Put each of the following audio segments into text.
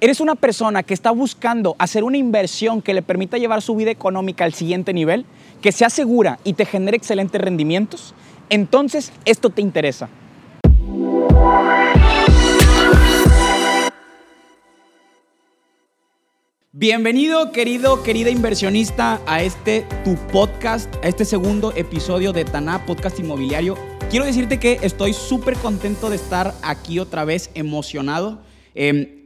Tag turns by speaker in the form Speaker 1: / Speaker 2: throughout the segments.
Speaker 1: ¿Eres una persona que está buscando hacer una inversión que le permita llevar su vida económica al siguiente nivel, que sea segura y te genere excelentes rendimientos? Entonces, esto te interesa. Bienvenido, querido, querida inversionista, a este tu podcast, a este segundo episodio de Taná Podcast Inmobiliario. Quiero decirte que estoy súper contento de estar aquí otra vez, emocionado. Em,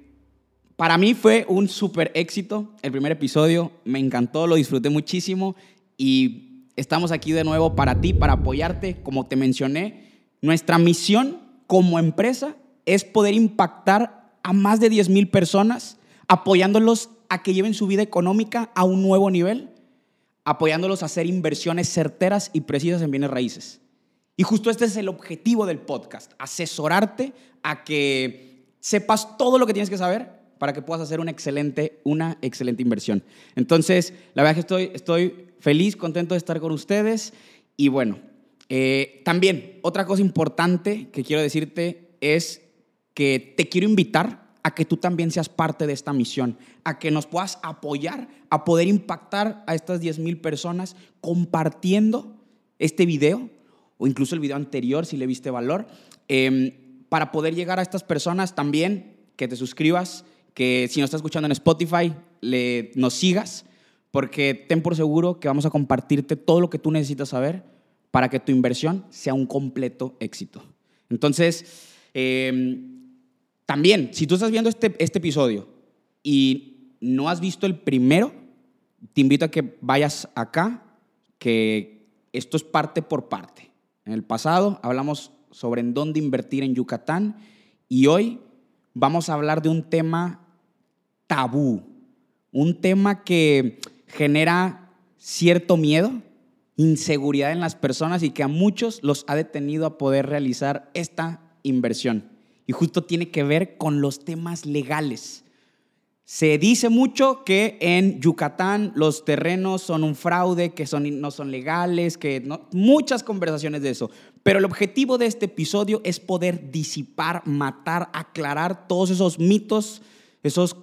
Speaker 1: para mí fue un súper éxito el primer episodio, me encantó, lo disfruté muchísimo y estamos aquí de nuevo para ti, para apoyarte. Como te mencioné, nuestra misión como empresa es poder impactar a más de 10 mil personas apoyándolos a que lleven su vida económica a un nuevo nivel, apoyándolos a hacer inversiones certeras y precisas en bienes raíces. Y justo este es el objetivo del podcast, asesorarte a que sepas todo lo que tienes que saber para que puedas hacer una excelente, una excelente inversión. Entonces, la verdad que estoy, estoy feliz, contento de estar con ustedes. Y bueno, eh, también otra cosa importante que quiero decirte es que te quiero invitar a que tú también seas parte de esta misión, a que nos puedas apoyar a poder impactar a estas 10 mil personas compartiendo este video o incluso el video anterior si le viste valor, em, para poder llegar a estas personas también, que te suscribas, que si nos estás escuchando en Spotify, le, nos sigas, porque ten por seguro que vamos a compartirte todo lo que tú necesitas saber para que tu inversión sea un completo éxito. Entonces, eh, también, si tú estás viendo este, este episodio y no has visto el primero, te invito a que vayas acá, que esto es parte por parte. En el pasado hablamos sobre en dónde invertir en Yucatán y hoy vamos a hablar de un tema tabú, un tema que genera cierto miedo, inseguridad en las personas y que a muchos los ha detenido a poder realizar esta inversión y justo tiene que ver con los temas legales. Se dice mucho que en Yucatán los terrenos son un fraude, que son, no son legales, que no, muchas conversaciones de eso. Pero el objetivo de este episodio es poder disipar, matar, aclarar todos esos mitos, esos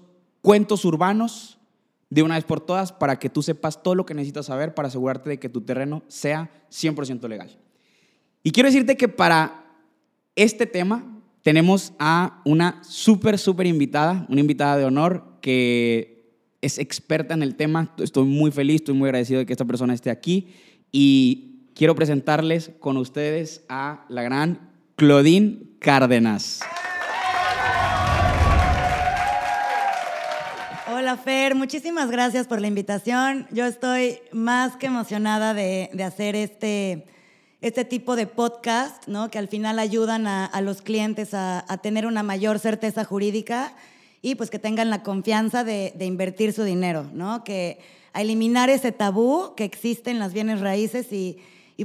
Speaker 1: cuentos urbanos de una vez por todas para que tú sepas todo lo que necesitas saber para asegurarte de que tu terreno sea 100% legal. Y quiero decirte que para este tema tenemos a una súper, súper invitada, una invitada de honor que es experta en el tema. Estoy muy feliz, estoy muy agradecido de que esta persona esté aquí y quiero presentarles con ustedes a la gran Claudine Cárdenas.
Speaker 2: Hola Fer, muchísimas gracias por la invitación. Yo estoy más que emocionada de, de hacer este, este tipo de podcast, ¿no? que al final ayudan a, los clientes a, tener una mayor certeza jurídica y pues que tengan la confianza de, invertir su dinero, ¿no? que a eliminar ese tabú que existe en las bienes raíces y,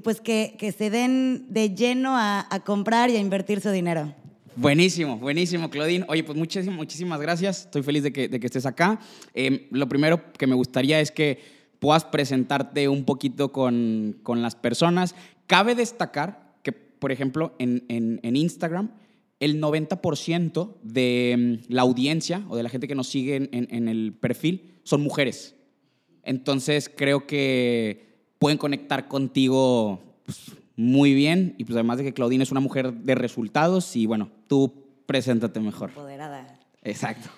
Speaker 2: pues que, se den de lleno a, comprar y a invertir su dinero.
Speaker 1: Buenísimo, buenísimo, Claudine. Oye, pues muchísimas, muchísimas gracias. Estoy feliz de que, estés acá. Em, lo primero que me gustaría es que puedas presentarte un poquito con, con las personas. Cabe destacar que, por ejemplo, en, en, Instagram, el 90% de mm, la audiencia o de la gente que nos sigue en, en, el perfil son mujeres. Entonces creo que pueden conectar contigo pues, muy bien y pues además de que Claudine es una mujer de resultados y bueno, tú preséntate mejor.
Speaker 2: Empoderada.
Speaker 1: Exacto.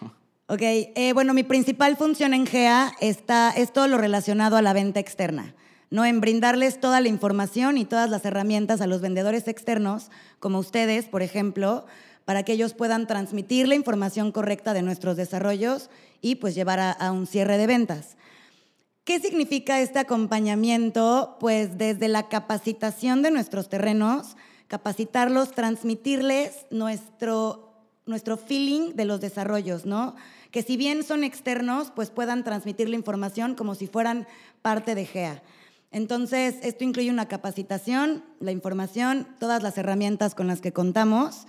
Speaker 2: Ok, eh, bueno, mi principal función en GEA está, es todo lo relacionado a la venta externa. ¿no? en brindarles toda la información y todas las herramientas a los vendedores externos, como ustedes, por ejemplo, para que ellos puedan transmitir la información correcta de nuestros desarrollos y pues llevar a, un cierre de ventas. ¿Qué significa este acompañamiento? Pues desde la capacitación de nuestros terrenos, capacitarlos, transmitirles nuestro, nuestro feeling de los desarrollos, ¿no? Que si bien son externos, pues puedan transmitir la información como si fueran parte de GEA. Entonces, esto incluye una capacitación, la información, todas las herramientas con las que contamos,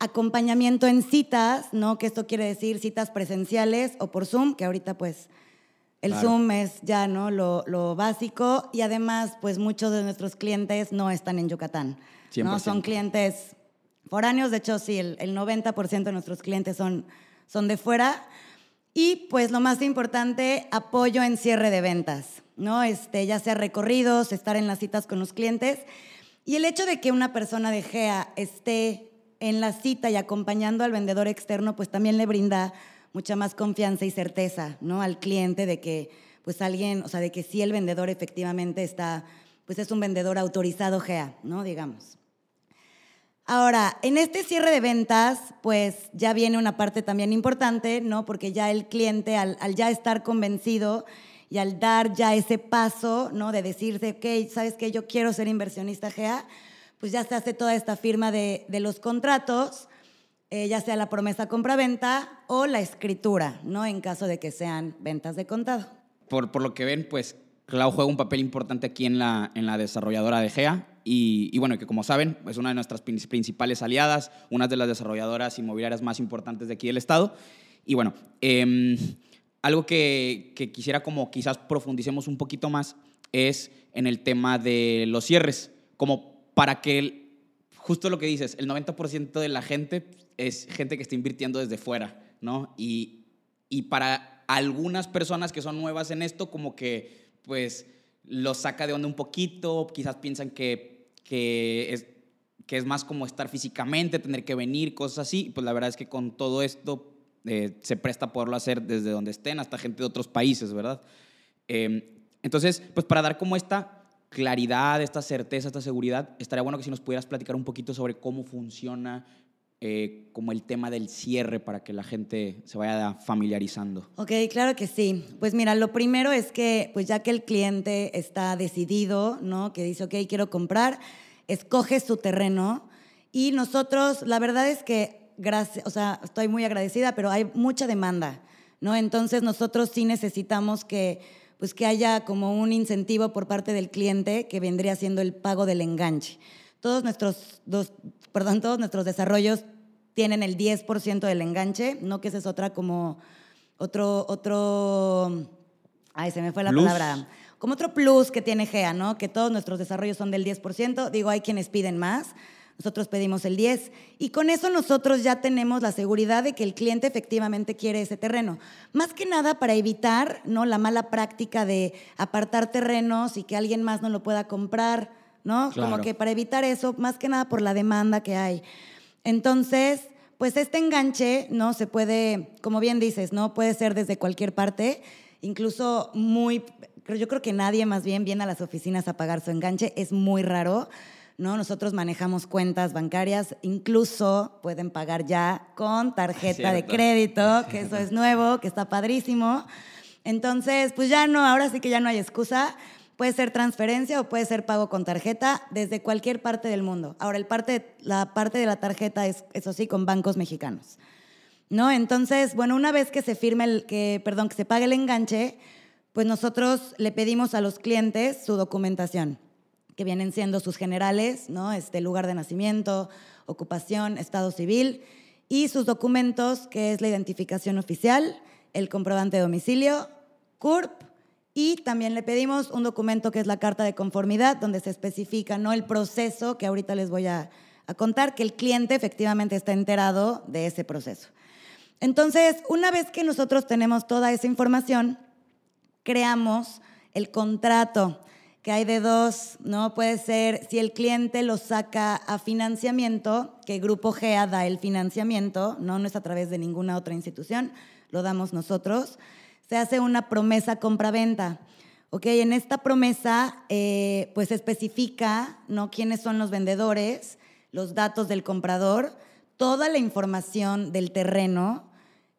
Speaker 2: acompañamiento en citas, ¿no? Que esto quiere decir citas presenciales o por Zoom, que ahorita pues el Zoom es ya, ¿no? Lo, básico y además pues muchos de nuestros clientes no están en Yucatán, ¿no? Son clientes foráneos, de hecho sí, el, 90% de nuestros clientes son, son de fuera. Y pues lo más importante, apoyo en cierre de ventas, ¿no? Este, ya sea recorridos, estar en las citas con los clientes. Y el hecho de que una persona de GEA esté en la cita y acompañando al vendedor externo, pues también le brinda mucha más confianza y certeza, ¿no? Al cliente de que, pues alguien, o sea, de que sí el vendedor efectivamente está, pues es un vendedor autorizado GEA, ¿no? Digamos. Ahora, en este cierre de ventas, pues ya viene una parte también importante, ¿no? Porque ya el cliente, al, ya estar convencido y al dar ya ese paso, ¿no? De decirse, ok, ¿sabes qué? Yo quiero ser inversionista GA, pues ya se hace toda esta firma de, los contratos, eh, ya sea la promesa compra-venta o la escritura, ¿no? En caso de que sean ventas de contado.
Speaker 1: Por, por lo que ven, pues Clau juega un papel importante aquí en la, en la desarrolladora de GEA y, bueno, que como saben, es una de nuestras principales aliadas, una de las desarrolladoras inmobiliarias más importantes de aquí del estado. Y bueno, em, algo que, quisiera como quizás profundicemos un poquito más es en el tema de los cierres, como para que, justo lo que dices, el 90% de la gente es gente que está invirtiendo desde fuera, ¿no? Y, y para algunas personas que son nuevas en esto, como que, pues, los saca de onda un poquito, quizás piensan que, que, es, que es más como estar físicamente, tener que venir, cosas así. Pues la verdad es que con todo esto eh, se presta a poderlo hacer desde donde estén, hasta gente de otros países, ¿verdad? Em, entonces, pues para dar como esta claridad, esta certeza, esta seguridad, estaría bueno que si nos pudieras platicar un poquito sobre cómo funciona eh, como el tema del cierre para que la gente se vaya familiarizando?
Speaker 2: Ok, claro que sí. Pues mira, lo primero es que, pues ya que el cliente está decidido, ¿no? Que dice, ok, quiero comprar, escoge su terreno y nosotros, la verdad es que, gracias, o sea, estoy muy agradecida, pero hay mucha demanda, ¿no? Entonces nosotros sí necesitamos que, pues que haya como un incentivo por parte del cliente que vendría siendo el pago del enganche. Todos nuestros, dos, perdón, todos nuestros desarrollos tienen el 10% del enganche, no que esa es otra como otro, otro, ay, se me fue la palabra, como otro plus que tiene GEA, ¿no? Que todos nuestros desarrollos son del 10%, digo, hay quienes piden más, nosotros pedimos el 10 y con eso nosotros ya tenemos la seguridad de que el cliente efectivamente quiere ese terreno. Más que nada para evitar, ¿no? la mala práctica de apartar terrenos y que alguien más no lo pueda comprar ¿no? Como que para evitar eso, más que nada por la demanda que hay. Entonces, pues este enganche, ¿no? Se puede, como bien dices, ¿no? Puede ser desde cualquier parte, incluso muy, yo creo que nadie más bien viene a las oficinas a pagar su enganche, es muy raro. ¿no? Nosotros manejamos cuentas bancarias, incluso pueden pagar ya con tarjeta de crédito, que eso es nuevo, que está padrísimo. Entonces, pues ya no, ahora sí que ya no hay excusa. Puede ser transferencia o puede ser pago con tarjeta desde cualquier parte del mundo. Ahora, el parte, la parte de la tarjeta es, eso sí, con bancos mexicanos. ¿No? Entonces, bueno, una vez que se firme el, que, perdón, que se pague el enganche, pues nosotros le pedimos a los clientes su documentación, que vienen siendo sus generales, ¿no? Este lugar de nacimiento, ocupación, estado civil y sus documentos, que es la identificación oficial, el comprobante de domicilio, CURP y también le pedimos un documento que es la carta de conformidad, donde se especifica ¿no? el proceso que ahorita les voy a, contar, que el cliente efectivamente está enterado de ese proceso. Entonces, una vez que nosotros tenemos toda esa información, creamos el contrato, que hay de dos, ¿no? Puede ser si el cliente lo saca a financiamiento, que Grupo GEA da el financiamiento, ¿no? No es a través de ninguna otra institución, lo damos nosotros se hace una promesa compra-venta. ¿ok? En esta promesa, eh, pues especifica, ¿no? Quiénes son los vendedores, los datos del comprador, toda la información del terreno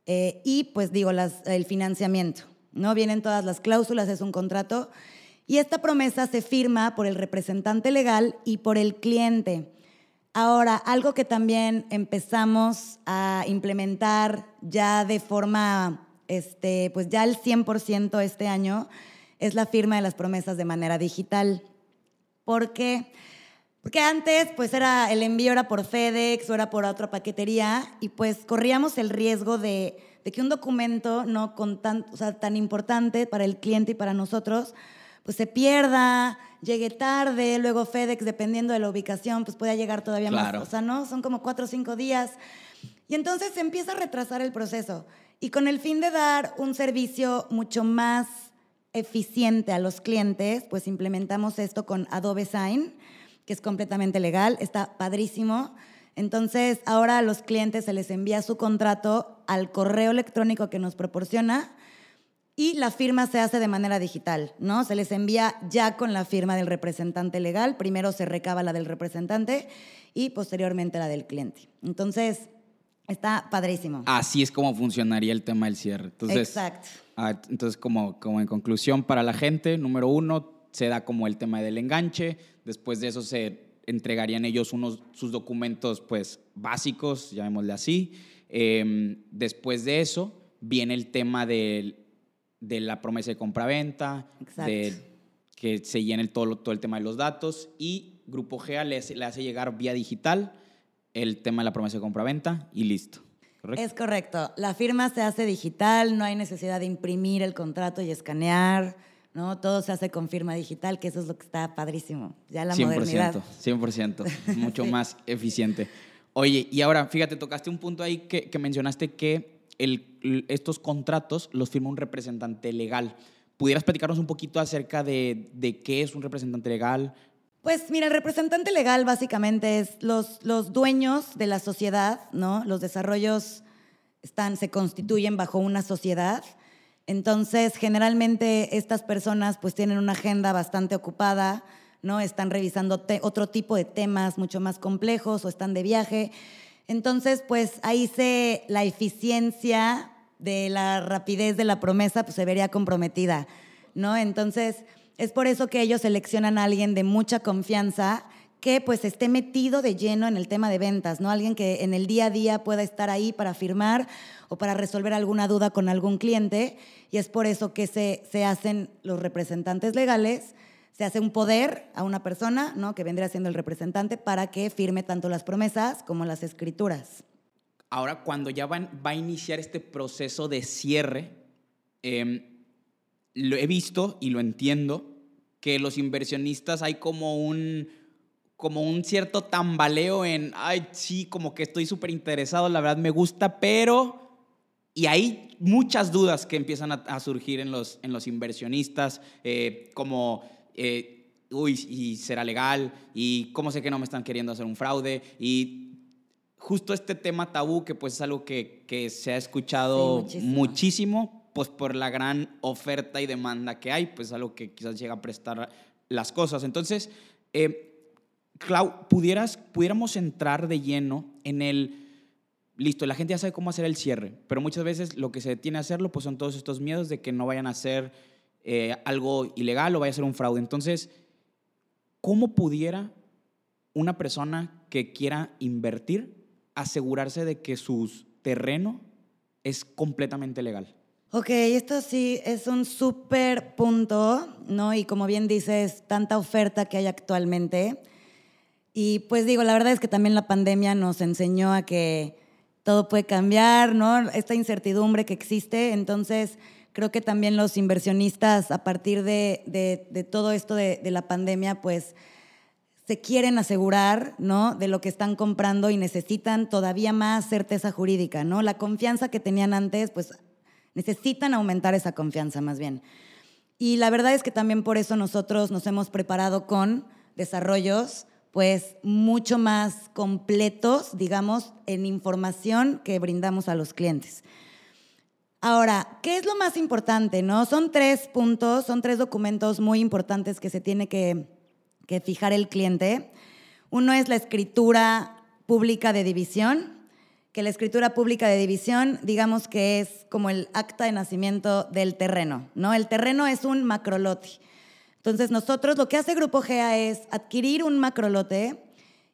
Speaker 2: eh, y, pues digo, el financiamiento, ¿no? Vienen todas las cláusulas, es un contrato. Y esta promesa se firma por el representante legal y por el cliente. Ahora, algo que también empezamos a implementar ya de forma este, pues ya el 100% este año es la firma de las promesas de manera digital. ¿Por qué? Porque antes, pues era el envío era por FedEx o era por otra paquetería y pues corríamos el riesgo de, que un documento no con tan, tan importante para el cliente y para nosotros, pues se pierda, llegue tarde, luego FedEx, dependiendo de la ubicación, pues pueda llegar todavía más. O sea, ¿no? Son como cuatro o cinco días. Y entonces se empieza a retrasar el proceso. Y con el fin de dar un servicio mucho más eficiente a los clientes, pues implementamos esto con Adobe Sign, que es completamente legal, está padrísimo. Entonces, ahora a los clientes se les envía su contrato al correo electrónico que nos proporciona y la firma se hace de manera digital, ¿no? Se les envía ya con la firma del representante legal, primero se recaba la del representante y posteriormente la del cliente. Entonces, está padrísimo.
Speaker 1: Así es como funcionaría el tema del cierre. Entonces,
Speaker 2: Exacto.
Speaker 1: ah, entonces como, como en conclusión para la gente, número uno, se da como el tema del enganche, después de eso se entregarían ellos unos, sus documentos pues básicos, llamémosle así. Em, después de eso viene el tema del de la promesa de compraventa, de que se llene el- todo, todo el tema de los datos y Grupo GEA le hace llegar vía digital el tema de la promesa de compraventa y listo. ¿Correcto?
Speaker 2: Es correcto. La firma se hace digital, no hay necesidad de imprimir el contrato y escanear, ¿no? Todo se hace con firma digital, que eso es lo que está padrísimo. Ya la
Speaker 1: 100%,
Speaker 2: modernidad.
Speaker 1: 100%, mucho más eficiente. Oye, y ahora, fíjate, tocaste un punto ahí que, que mencionaste que el- estos contratos los firma un representante legal. ¿Pudieras platicarnos un poquito acerca de, de qué es un representante legal?
Speaker 2: Pues mira, el representante legal básicamente es los, los dueños de la sociedad, ¿no? Los desarrollos están, se constituyen bajo una sociedad. Entonces, generalmente estas personas pues tienen una agenda bastante ocupada, ¿no? Están revisando otro tipo de temas mucho más complejos o están de viaje. Entonces, pues ahí se la eficiencia de la rapidez de la promesa pues se vería comprometida, ¿no? Entonces, es por eso que ellos seleccionan a alguien de mucha confianza que pues esté metido de lleno en el tema de ventas, ¿no? Alguien que en el día a día pueda estar ahí para firmar o para resolver alguna duda con algún cliente y es por eso que se, se hacen los representantes legales, se hace un poder a una persona, ¿no? Que vendría siendo el representante para que firme tanto las promesas como las escrituras.
Speaker 1: Ahora, cuando ya van- va a iniciar este proceso de cierre, em, lo he visto y lo entiendo, que los inversionistas hay como un, como un cierto tambaleo en, ay, sí, como que estoy súper interesado, la verdad me gusta, pero... Y hay muchas dudas que empiezan a, a surgir en los, en los inversionistas, eh, como, eh, uy, ¿y será legal? ¿Y cómo sé que no me están queriendo hacer un fraude? Y justo este tema tabú, que pues es algo que, que se ha escuchado
Speaker 2: Sí,
Speaker 1: muchísimo.
Speaker 2: muchísimo.
Speaker 1: Pues por la gran oferta y demanda que hay, pues algo que quizás llega a prestar las cosas. Entonces, eh, Clau, ¿pudieras, pudiéramos entrar de lleno en el, listo, la gente ya sabe cómo hacer el cierre, pero muchas veces lo que se detiene a hacerlo, pues son todos estos miedos de que no vayan a hacer eh, algo ilegal o vaya a ser un fraude. Entonces, ¿cómo pudiera una persona que quiera invertir asegurarse de que su terreno es completamente legal?
Speaker 2: Ok, esto sí es un súper punto, ¿no? Y como bien dices, tanta oferta que hay actualmente. Y pues digo, la verdad es que también la pandemia nos enseñó a que todo puede cambiar, ¿no? Esta incertidumbre que existe. Entonces, creo que también los inversionistas, a partir de, de- todo esto de, de la pandemia, pues se quieren asegurar, ¿no? De lo que están comprando y necesitan todavía más certeza jurídica, ¿no? La confianza que tenían antes, pues necesitan aumentar esa confianza más bien. Y la verdad es que también por eso nosotros nos hemos preparado con desarrollos pues mucho más completos, digamos, en información que brindamos a los clientes. Ahora, ¿qué es lo más importante? No? Son tres puntos, son tres documentos muy importantes que se tiene que, que fijar el cliente. Uno es la escritura pública de división, que la escritura pública de división, digamos que es como el acta de nacimiento del terreno, ¿no? El terreno es un macrolote. Entonces, nosotros lo que hace Grupo GEA es adquirir un macrolote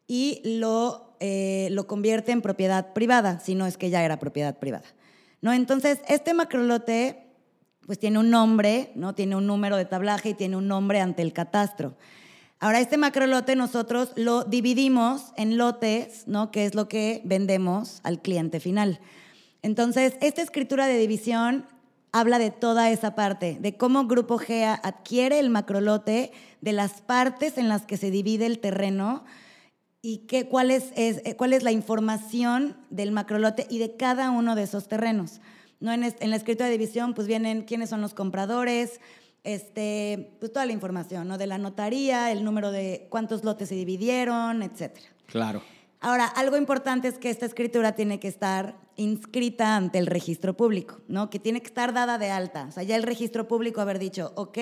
Speaker 2: y lo, eh, lo convierte en propiedad privada, si no es que ya era propiedad privada. ¿no? Entonces, este macrolote pues tiene un nombre, ¿no? tiene un número de tablaje y tiene un nombre ante el catastro. Ahora, este macrolote nosotros lo dividimos en lotes, ¿no? que es lo que vendemos al cliente final. Entonces, esta escritura de división habla de toda esa parte, de cómo Grupo GEA adquiere el macrolote, de las partes en las que se divide el terreno y qué, cuál, es, es, eh, cuál es la información del macrolote y de cada uno de esos terrenos. ¿no? En, en, la escritura de división pues vienen quiénes son los compradores, este, pues toda la información, ¿no? De la notaría, el número de cuántos lotes se dividieron, etcétera.
Speaker 1: Claro.
Speaker 2: Ahora, algo importante es que esta escritura tiene que estar inscrita ante el registro público, ¿no? Que tiene que estar dada de alta. O sea, ya el registro público haber dicho, ok,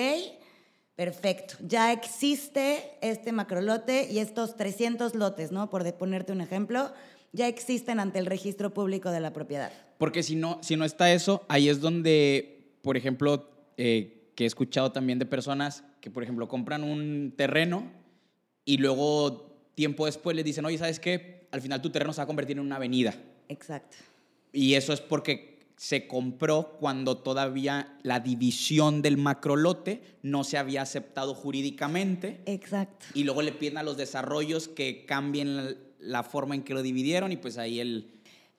Speaker 2: perfecto, ya existe este macrolote y estos 300 lotes, ¿no? Por ponerte un ejemplo, ya existen ante el registro público de la propiedad.
Speaker 1: Porque si no, si no está eso, ahí es donde, por ejemplo, eh, que he escuchado también de personas que, por ejemplo, compran un terreno y luego tiempo después les dicen, oye, ¿sabes qué? Al final tu terreno se va a convertir en una avenida.
Speaker 2: Exacto.
Speaker 1: Y eso es porque se compró cuando todavía la división del macrolote no se había aceptado jurídicamente.
Speaker 2: Exacto.
Speaker 1: Y luego le piden a los desarrollos que cambien la, la forma en que lo dividieron y pues ahí el...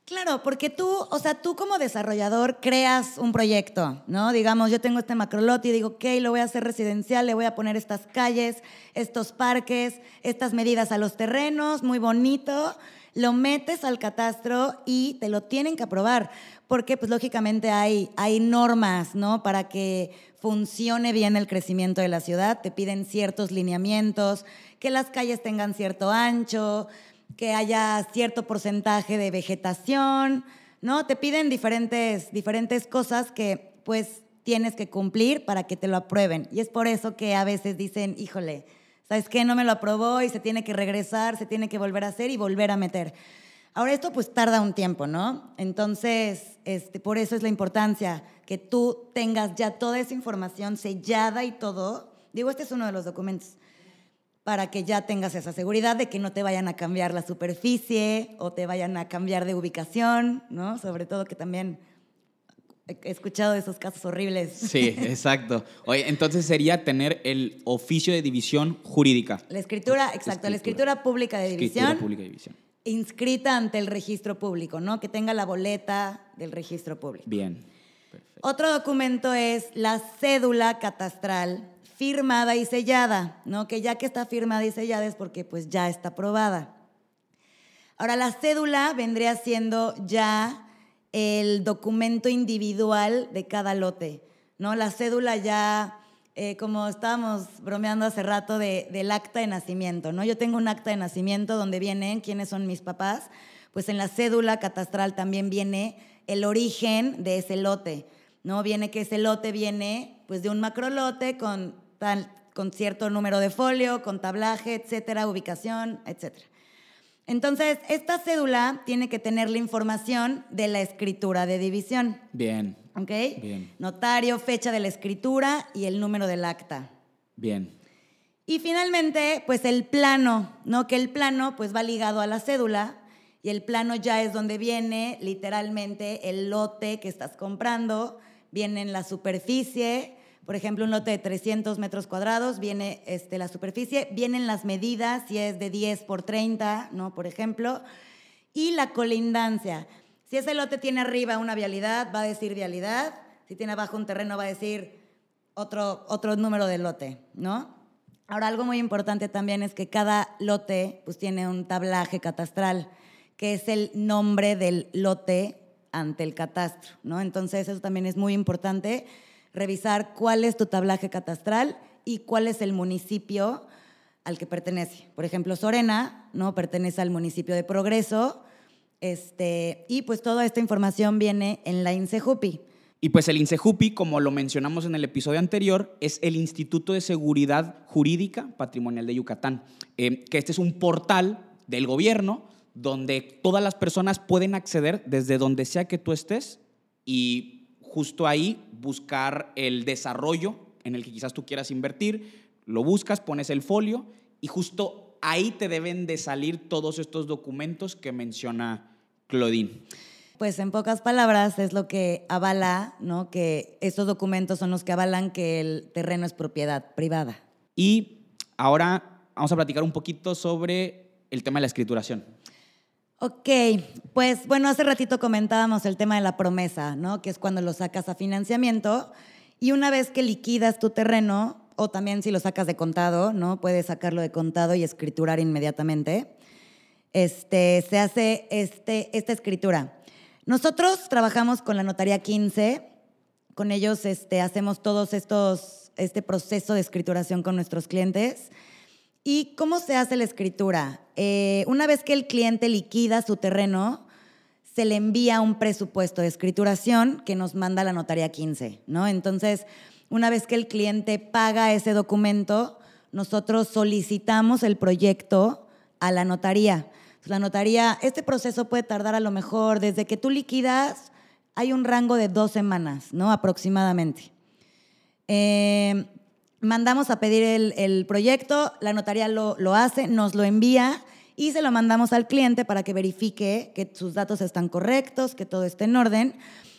Speaker 2: Claro, porque tú, o sea, tú como desarrollador creas un proyecto, ¿no? Digamos, yo tengo este macrolote y digo, ok, lo voy a hacer residencial, le voy a poner estas calles, estos parques, estas medidas a los terrenos, muy bonito. Lo metes al catastro y te lo tienen que aprobar, porque pues lógicamente hay, hay normas, ¿no? Para que funcione bien el crecimiento de la ciudad, te piden ciertos lineamientos, que las calles tengan cierto ancho, que haya cierto porcentaje de vegetación, ¿no? Te piden diferentes, diferentes cosas que pues tienes que cumplir para que te lo aprueben. Y es por eso que a veces dicen, híjole, ¿sabes qué? No me lo aprobó y se tiene que regresar, se tiene que volver a hacer y volver a meter. Ahora esto pues tarda un tiempo, ¿no? Entonces, este, por eso es la importancia que tú tengas ya toda esa información sellada y todo. Digo, este es uno de los documentos para que ya tengas esa seguridad de que no te vayan a cambiar la superficie o te vayan a cambiar de ubicación, ¿no? Sobre todo que también he escuchado de esos casos horribles.
Speaker 1: Sí, exacto. Oye, entonces sería tener el oficio de división jurídica.
Speaker 2: La escritura, exacto, la escritura pública de división.
Speaker 1: Escritura pública de división.
Speaker 2: Inscrita ante el registro público, ¿no? Que tenga la boleta del registro público.
Speaker 1: Bien.
Speaker 2: Perfecto. Otro documento es la cédula catastral firmada y sellada, ¿no? Que ya que está firmada y sellada es porque pues ya está aprobada. Ahora, la cédula vendría siendo ya el documento individual de cada lote, ¿no? La cédula ya, eh, como estábamos bromeando hace rato de, del acta de nacimiento, ¿no? Yo tengo un acta de nacimiento donde vienen quiénes son mis papás, pues en la cédula catastral también viene el origen de ese lote, ¿no? Viene que ese lote viene pues de un macrolote con con cierto número de folio, con tablaje, etcétera, ubicación, etcétera. Entonces, esta cédula tiene que tener la información de la escritura de división.
Speaker 1: Bien.
Speaker 2: ¿Ok?
Speaker 1: Bien.
Speaker 2: Notario, fecha de la escritura y el número del acta.
Speaker 1: Bien.
Speaker 2: Y finalmente, pues el plano, ¿no? Que el plano pues va ligado a la cédula y el plano ya es donde viene literalmente el lote que estás comprando, viene en la superficie, por ejemplo, un lote de 300 metros cuadrados, viene este, la superficie, vienen las medidas, si es de 10 por 30, ¿no? Por ejemplo, y la colindancia. Si ese lote tiene arriba una vialidad, va a decir vialidad, si tiene abajo un terreno, va a decir otro, otro número de lote, ¿no? Ahora, algo muy importante también es que cada lote pues, tiene un tablaje catastral, que es el nombre del lote ante el catastro, ¿no? Entonces, eso también es muy importante revisar cuál es tu tablaje catastral y cuál es el municipio al que pertenece. Por ejemplo, Sorena, ¿no? Pertenece al municipio de Progreso. Este, y pues toda esta información viene en la INSEJUPI.
Speaker 1: Y pues el INSEJUPI, como lo mencionamos en el episodio anterior, es el Instituto de Seguridad Jurídica Patrimonial de Yucatán, eh, que este es un portal del gobierno donde todas las personas pueden acceder desde donde sea que tú estés y justo ahí buscar el desarrollo en el que quizás tú quieras invertir, lo buscas, pones el folio y justo ahí te deben de salir todos estos documentos que menciona Claudine.
Speaker 2: Pues en pocas palabras es lo que avala, ¿no? Que estos documentos son los que avalan que el terreno es propiedad privada.
Speaker 1: Y ahora vamos a platicar un poquito sobre el tema de la escrituración.
Speaker 2: Ok, pues bueno, hace ratito comentábamos el tema de la promesa, ¿no? Que es cuando lo sacas a financiamiento y una vez que liquidas tu terreno, o también si lo sacas de contado, ¿no? Puedes sacarlo de contado y escriturar inmediatamente. este, se hace este, esta escritura. Nosotros trabajamos con la Notaría 15, con ellos este, hacemos todos estos, este proceso de escrituración con nuestros clientes. ¿Y cómo se hace la escritura? Eh, una vez que el cliente liquida su terreno, se le envía un presupuesto de escrituración que nos manda la notaría 15, ¿no? Entonces, una vez que el cliente paga ese documento, nosotros solicitamos el proyecto a la notaría. La notaría, este proceso puede tardar a lo mejor desde que tú liquidas, hay un rango de dos semanas, ¿no? Aproximadamente. Eh, mandamos a pedir el, proyecto, la notaría lo, lo, hace, nos lo envía y se lo mandamos al cliente para que verifique que sus datos están correctos, que todo esté en orden.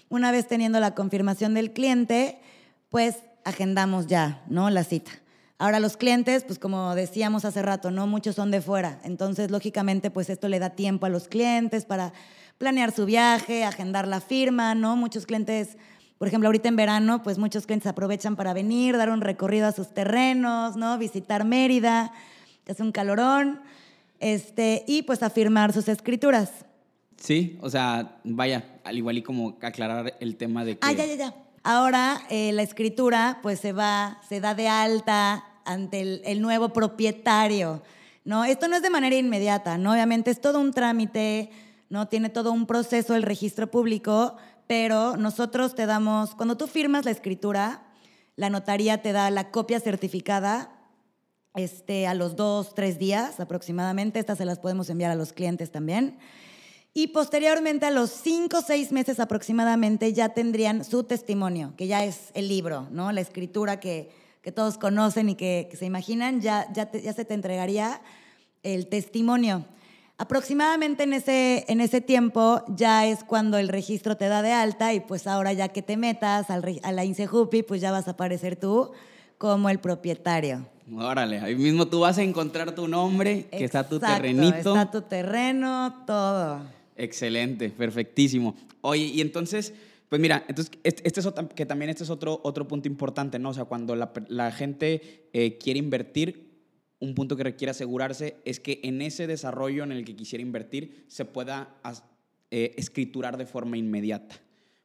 Speaker 2: Una vez teniendo la confirmación del cliente, pues agendamos ya, ¿no? La cita. Ahora los clientes, pues como decíamos hace rato, no muchos son de fuera, entonces lógicamente pues esto le da tiempo a los clientes para planear su viaje, agendar la firma, ¿no? Muchos clientes, por ejemplo, ahorita en verano, pues muchos clientes aprovechan para venir, dar un recorrido a sus terrenos, ¿no? Visitar Mérida, que es un calorón, este, y pues a firmar sus escrituras.
Speaker 1: Sí, o sea, vaya, al igual y como aclarar el tema de que...
Speaker 2: Ah, ya, ya, ya. Ahora eh, la escritura pues se va, se da de alta ante el, nuevo propietario. ¿no? Esto no es de manera inmediata, ¿no? obviamente es todo un trámite, ¿no? tiene todo un proceso el registro público, pero nosotros te damos, cuando tú firmas la escritura, la notaría te da la copia certificada este, a los dos, tres días aproximadamente. Estas se las podemos enviar a los clientes también. Y posteriormente, a los cinco o seis meses aproximadamente, ya tendrían su testimonio, que ya es el libro, ¿no? La escritura que, que todos conocen y que, se imaginan, ya, ya, ya, se te entregaría el testimonio. Aproximadamente en ese, en ese tiempo ya es cuando el registro te da de alta y pues ahora ya que te metas al, a la INSEJUPI, pues ya vas a aparecer tú como el propietario.
Speaker 1: Órale, ahí mismo tú vas a encontrar tu nombre, que está tu terrenito.
Speaker 2: Está tu terreno, todo.
Speaker 1: Excelente, perfectísimo. Oye, y entonces, pues mira, entonces, este, este es que también este es otro, otro punto importante, ¿no? O sea, cuando la, gente eh, quiere invertir, un punto que requiere asegurarse es que en ese desarrollo en el que quisiera invertir se pueda eh, escriturar de forma inmediata.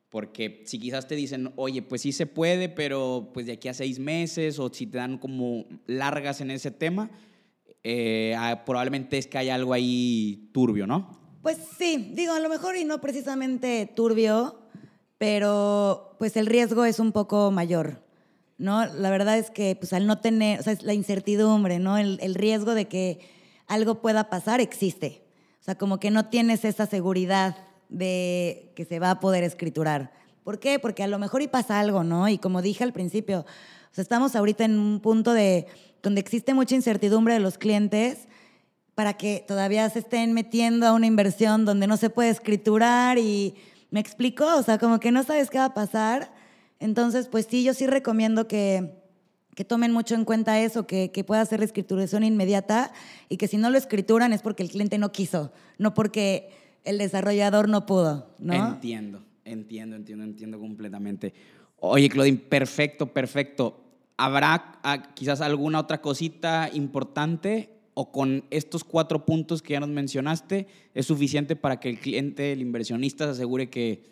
Speaker 1: Porque si quizás te dicen, oye, pues sí se puede, pero pues de aquí a seis meses, o si te dan como largas en ese tema, eh, ah, probablemente es que hay algo ahí turbio, ¿no?
Speaker 2: Pues sí, digo, a lo mejor y no precisamente turbio, pero pues el riesgo es un poco mayor, ¿no? La verdad es que pues al no tener, o sea, es la incertidumbre, ¿no? El, el riesgo de que algo pueda pasar existe. O sea, como que no tienes esa seguridad de que se va a poder escriturar. ¿Por qué? Porque a lo mejor y pasa algo, ¿no? Y como dije al principio, o sea, estamos ahorita en un punto de donde existe mucha incertidumbre de los clientes para que todavía se estén metiendo a una inversión donde no se puede escriturar y me explico, o sea, como que no sabes qué va a pasar. Entonces, pues sí, yo sí recomiendo que, que tomen mucho en cuenta eso, que, que pueda hacer la escrituración inmediata y que si no lo escrituran es porque el cliente no quiso, no porque el desarrollador no pudo, ¿no?
Speaker 1: Entiendo, entiendo, entiendo, entiendo completamente. Oye, Claudine, perfecto, perfecto. ¿Habrá ah, quizás alguna otra cosita importante o con estos cuatro puntos que ya nos mencionaste es suficiente para que el cliente, el inversionista, se asegure que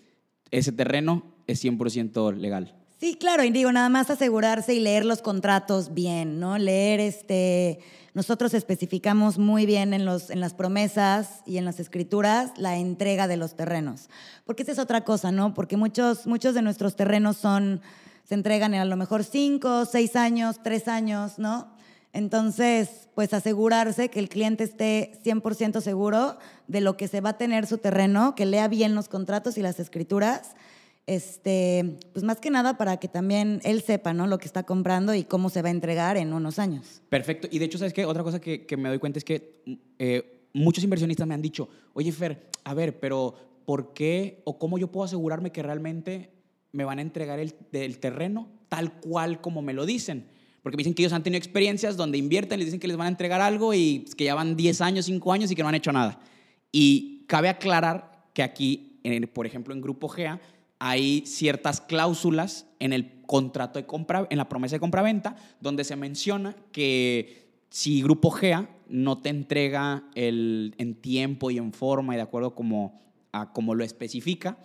Speaker 1: ese terreno es 100% legal.
Speaker 2: Sí, claro, y digo, nada más asegurarse y leer los contratos bien, ¿no? Leer este. Nosotros especificamos muy bien en, los, en las promesas y en las escrituras la entrega de los terrenos. Porque esa es otra cosa, ¿no? Porque muchos, muchos de nuestros terrenos son, se entregan en a lo mejor cinco, seis años, tres años, ¿no? Entonces, pues asegurarse que el cliente esté 100% seguro de lo que se va a tener su terreno, que lea bien los contratos y las escrituras, este, pues más que nada para que también él sepa ¿no? lo que está comprando y cómo se va a entregar en unos años.
Speaker 1: Perfecto. Y de hecho, ¿sabes qué? Otra cosa que, me doy cuenta es que eh, muchos inversionistas me han dicho, oye Fer, a ver, pero ¿por qué o cómo yo puedo asegurarme que realmente me van a entregar el, el terreno tal cual como me lo dicen? Porque me dicen que ellos han tenido experiencias donde invierten, les dicen que les van a entregar algo y que ya van 10 años, 5 años y que no han hecho nada. Y cabe aclarar que aquí, por ejemplo, en Grupo GEA, hay ciertas cláusulas en el contrato de compra, en la promesa de compra-venta, donde se menciona que si Grupo GEA no te entrega el, en tiempo y en forma y de acuerdo como, a como lo especifica,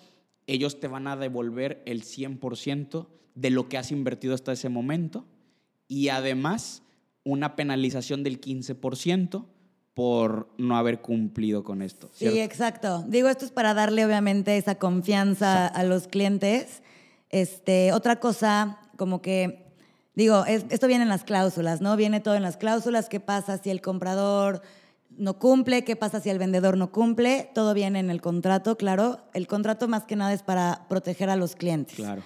Speaker 1: ellos te van a devolver el 100% de lo que has invertido hasta ese momento y además una penalización del 15% por no haber cumplido con esto.
Speaker 2: Sí, exacto. Digo, esto es para darle obviamente esa confianza a los clientes. Este, otra cosa, como que, digo, esto viene en las cláusulas, ¿no? Viene todo en las cláusulas. ¿Qué pasa si el comprador no cumple? ¿Qué pasa si el vendedor no cumple? Todo viene en el contrato, claro. El contrato más que nada es para proteger a los clientes.
Speaker 1: Claro.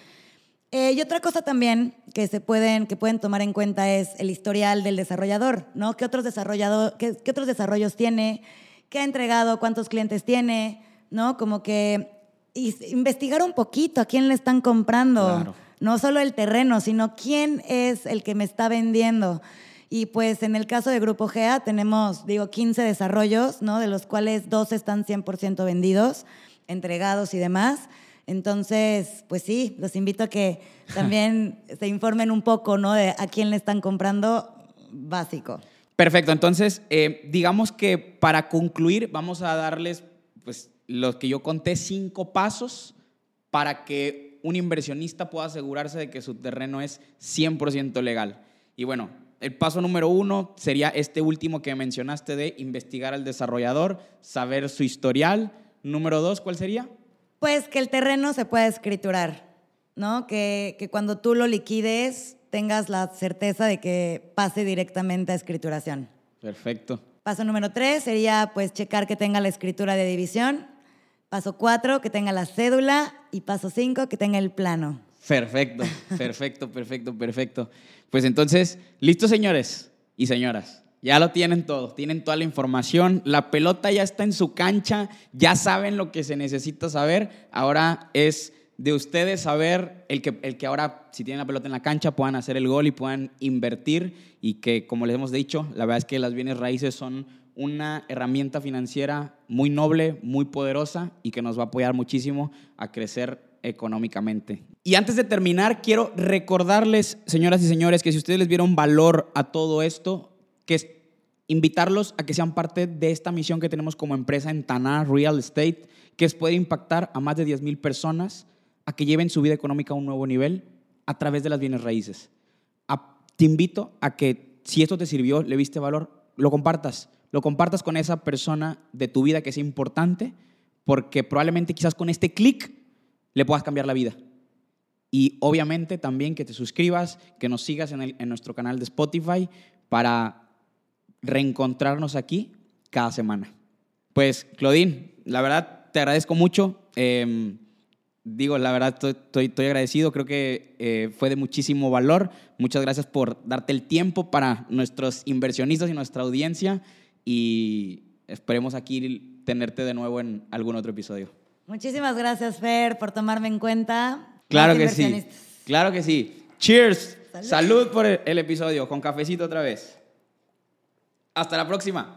Speaker 2: Eh, y otra cosa también que se pueden, que pueden tomar en cuenta es el historial del desarrollador, ¿no? ¿Qué otros, desarrollador, qué, otros desarrollos tiene? ¿Qué ha entregado? ¿Cuántos clientes tiene? ¿No? Como que investigar un poquito a quién le están comprando. No solo el terreno, sino quién es el que me está vendiendo. Y pues en el caso de Grupo GEA tenemos, digo, 15 desarrollos, ¿no? De los cuales dos están 100% vendidos, entregados y demás. Entonces, pues sí, los invito a que también se informen un poco, ¿no? De a quién le están comprando básico.
Speaker 1: Perfecto, entonces, eh, digamos que para concluir, vamos a darles, pues, los que yo conté, cinco pasos para que un inversionista pueda asegurarse de que su terreno es 100% legal. Y bueno, el paso número uno sería este último que mencionaste de investigar al desarrollador, saber su historial. Número dos, ¿cuál sería?
Speaker 2: Pues que el terreno se pueda escriturar, ¿no? Que, que cuando tú lo liquides tengas la certeza de que pase directamente a escrituración.
Speaker 1: Perfecto.
Speaker 2: Paso número tres sería pues checar que tenga la escritura de división. Paso cuatro, que tenga la cédula. Y paso cinco, que tenga el plano.
Speaker 1: Perfecto, perfecto, perfecto, perfecto. Pues entonces, listos señores y señoras. Ya lo tienen todo, tienen toda la información, la pelota ya está en su cancha, ya saben lo que se necesita saber, ahora es de ustedes saber el que, el que ahora, si tienen la pelota en la cancha, puedan hacer el gol y puedan invertir y que, como les hemos dicho, la verdad es que las bienes raíces son una herramienta financiera muy noble, muy poderosa y que nos va a apoyar muchísimo a crecer económicamente. Y antes de terminar, quiero recordarles, señoras y señores, que si ustedes les vieron valor a todo esto, que es invitarlos a que sean parte de esta misión que tenemos como empresa en Taná Real Estate, que es poder impactar a más de 10 mil personas a que lleven su vida económica a un nuevo nivel a través de las bienes raíces. te invito a que si esto te sirvió, le viste valor, lo compartas. Lo compartas con esa persona de tu vida que es importante, porque probablemente quizás con este clic le puedas cambiar la vida. Y obviamente también que te suscribas, que nos sigas en, en nuestro canal de Spotify para reencontrarnos aquí cada semana. Pues, Claudine, la verdad te agradezco mucho. Em, digo, la verdad estoy, estoy, agradecido, creo que eh, fue de muchísimo valor. Muchas gracias por darte el tiempo para nuestros inversionistas y nuestra audiencia y esperemos aquí tenerte de nuevo en algún otro episodio.
Speaker 2: Muchísimas gracias, Fer, por tomarme en cuenta.
Speaker 1: Claro que sí. Claro que sí. Cheers. Salud, por el episodio, con cafecito otra vez. Hasta la próxima.